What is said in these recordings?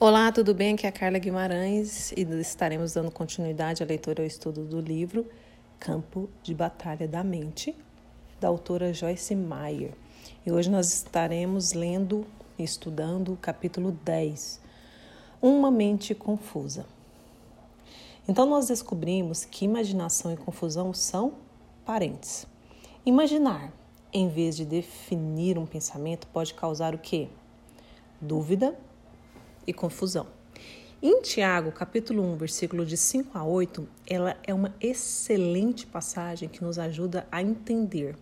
Olá, tudo bem? Aqui é a Carla Guimarães e estaremos dando continuidade à leitura ao estudo do livro Campo de Batalha da Mente, da autora Joyce Meyer. E hoje nós estaremos lendo e estudando o capítulo 10, Uma Mente Confusa. Então nós descobrimos que imaginação e confusão são parentes. Imaginar, em vez de definir um pensamento, pode causar o quê? Dúvida e confusão. Em Tiago, capítulo 1, versículo de 5 a 8, ela é uma excelente passagem que nos ajuda a entender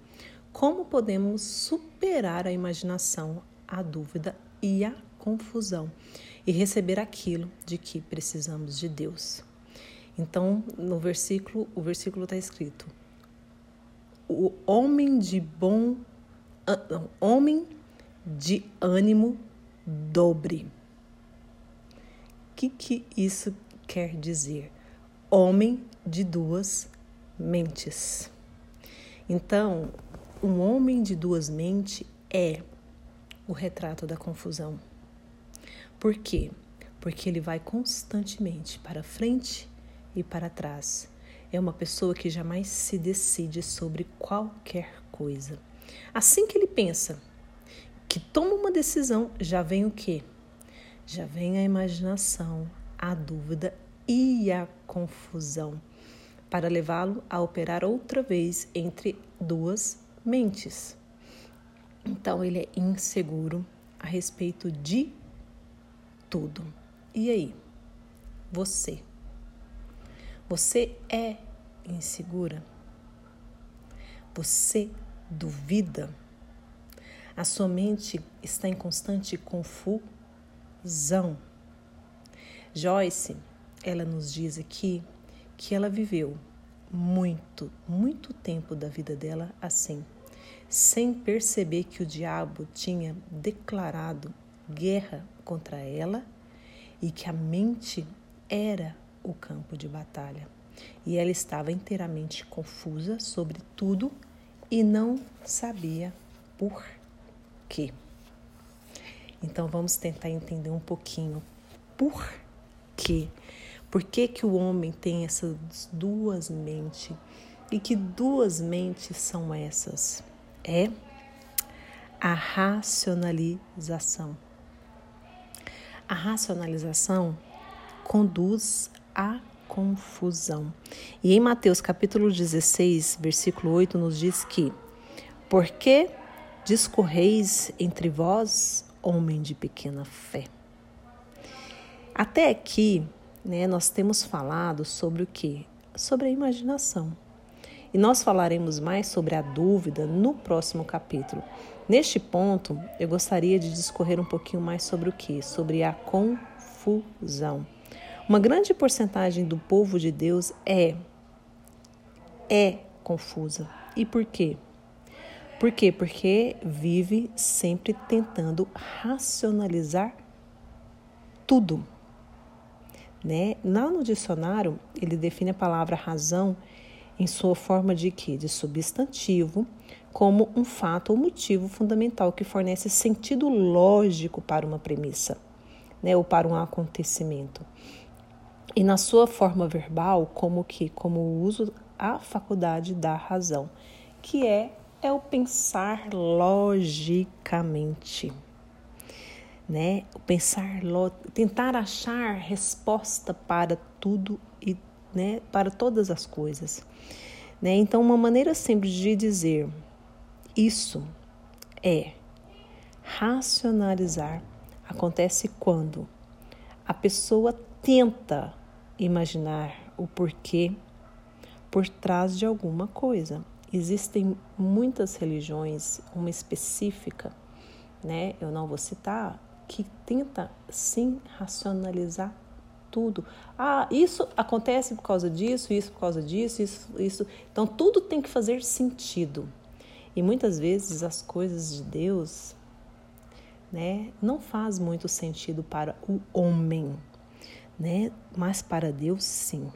como podemos superar a imaginação, a dúvida e a confusão e receber aquilo de que precisamos de Deus. Então, no versículo, o versículo está escrito: O homem de bom, homem de ânimo dobre que, que isso quer dizer? Homem de duas mentes. Então, um homem de duas mentes é o retrato da confusão. Por quê? Porque ele vai constantemente para frente e para trás. É uma pessoa que jamais se decide sobre qualquer coisa. Assim que ele pensa que toma uma decisão, já vem o quê? Já vem a imaginação, a dúvida e a confusão para levá-lo a operar outra vez entre duas mentes. Então ele é inseguro a respeito de tudo. E aí? Você? Você é insegura? Você duvida? A sua mente está em constante confusão razão. Joyce, ela nos diz aqui que ela viveu muito, muito tempo da vida dela assim, sem perceber que o diabo tinha declarado guerra contra ela e que a mente era o campo de batalha. E ela estava inteiramente confusa sobre tudo e não sabia por quê. Então vamos tentar entender um pouquinho por quê? Por que, que o homem tem essas duas mentes? E que duas mentes são essas? É a racionalização. A racionalização conduz à confusão. E em Mateus capítulo 16, versículo 8, nos diz que: Porque discorreis entre vós homem de pequena fé. Até aqui, né, nós temos falado sobre o que? Sobre a imaginação. E nós falaremos mais sobre a dúvida no próximo capítulo. Neste ponto, eu gostaria de discorrer um pouquinho mais sobre o que? Sobre a confusão. Uma grande porcentagem do povo de Deus é é confusa. E por quê? Por quê? Porque vive sempre tentando racionalizar tudo. Né? Lá no dicionário, ele define a palavra razão em sua forma de quê? De substantivo, como um fato ou motivo fundamental que fornece sentido lógico para uma premissa, né? ou para um acontecimento. E na sua forma verbal, como que? Como o uso a faculdade da razão, que é é o pensar logicamente. Né? O pensar, tentar achar resposta para tudo e né, para todas as coisas. Né? Então, uma maneira simples de dizer isso é racionalizar. Acontece quando a pessoa tenta imaginar o porquê por trás de alguma coisa. Existem muitas religiões, uma específica, né? Eu não vou citar, que tenta sim racionalizar tudo. Ah, isso acontece por causa disso, isso por causa disso, isso, isso. Então tudo tem que fazer sentido. E muitas vezes as coisas de Deus, né, não faz muito sentido para o homem, né? Mas para Deus sim.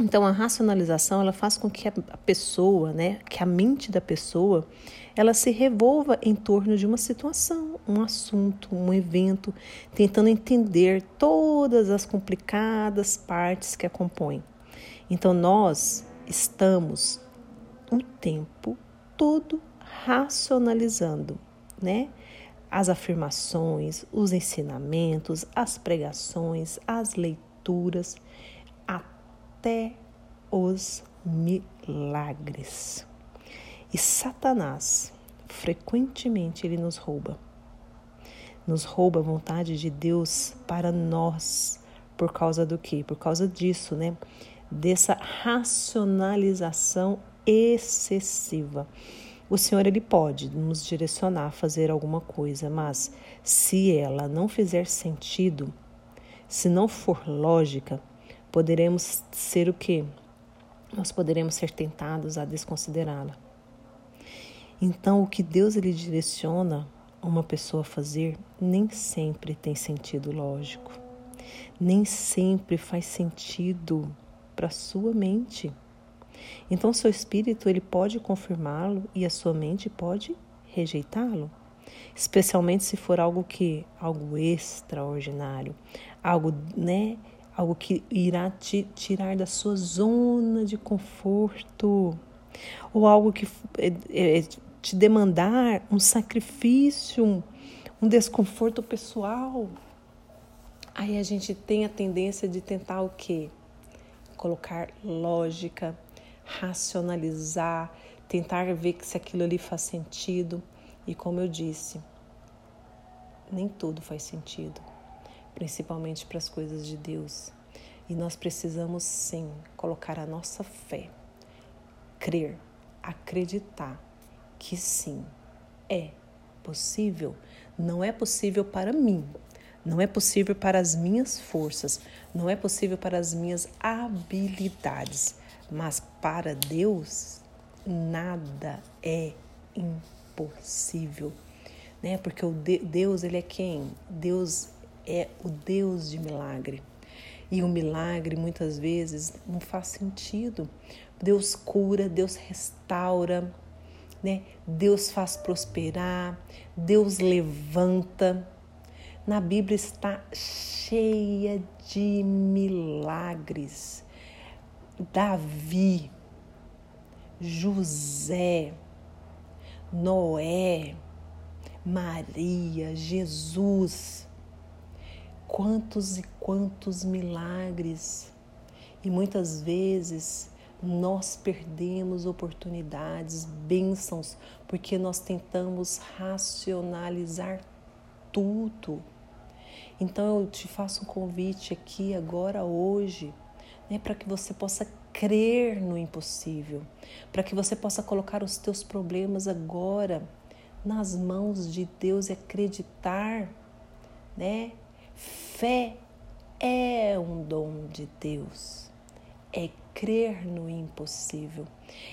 Então a racionalização ela faz com que a pessoa, né, que a mente da pessoa, ela se revolva em torno de uma situação, um assunto, um evento, tentando entender todas as complicadas partes que a compõem. Então nós estamos o tempo todo racionalizando, né? As afirmações, os ensinamentos, as pregações, as leituras, até os milagres. E Satanás, frequentemente, ele nos rouba. Nos rouba a vontade de Deus para nós. Por causa do quê? Por causa disso, né? Dessa racionalização excessiva. O Senhor ele pode nos direcionar a fazer alguma coisa, mas se ela não fizer sentido, se não for lógica, poderemos ser o quê? Nós poderemos ser tentados a desconsiderá-la. Então, o que Deus ele direciona uma pessoa a fazer nem sempre tem sentido lógico. Nem sempre faz sentido para sua mente. Então, seu espírito ele pode confirmá-lo e a sua mente pode rejeitá-lo, especialmente se for algo que algo extraordinário, algo, né, algo que irá te tirar da sua zona de conforto, ou algo que é, é, te demandar um sacrifício, um, um desconforto pessoal. Aí a gente tem a tendência de tentar o quê? Colocar lógica, racionalizar, tentar ver se aquilo ali faz sentido. E como eu disse, nem tudo faz sentido, principalmente para as coisas de Deus. E nós precisamos sim colocar a nossa fé, crer, acreditar que sim, é possível. Não é possível para mim, não é possível para as minhas forças, não é possível para as minhas habilidades, mas para Deus nada é impossível, né? Porque o Deus ele é quem? Deus é o Deus de milagre. E o milagre muitas vezes não faz sentido. Deus cura, Deus restaura, né? Deus faz prosperar, Deus levanta. Na Bíblia está cheia de milagres. Davi, José, Noé, Maria, Jesus. Quantos e quantos milagres. E muitas vezes nós perdemos oportunidades, bênçãos, porque nós tentamos racionalizar tudo. Então eu te faço um convite aqui agora, hoje, né, para que você possa crer no impossível, para que você possa colocar os teus problemas agora nas mãos de Deus e acreditar, né? Fé é um dom de Deus. É crer no impossível,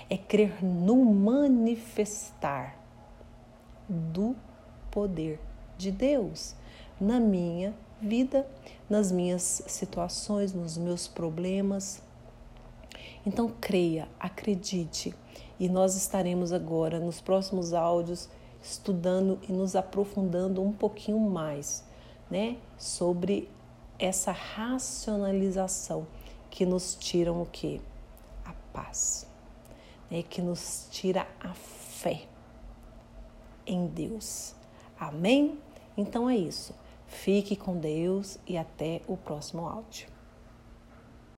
é crer no manifestar do poder de Deus na minha vida, nas minhas situações, nos meus problemas. Então creia, acredite, e nós estaremos agora nos próximos áudios estudando e nos aprofundando um pouquinho mais, né, sobre essa racionalização que nos tiram o que? A paz, né? que nos tira a fé em Deus. Amém? Então é isso. Fique com Deus e até o próximo áudio.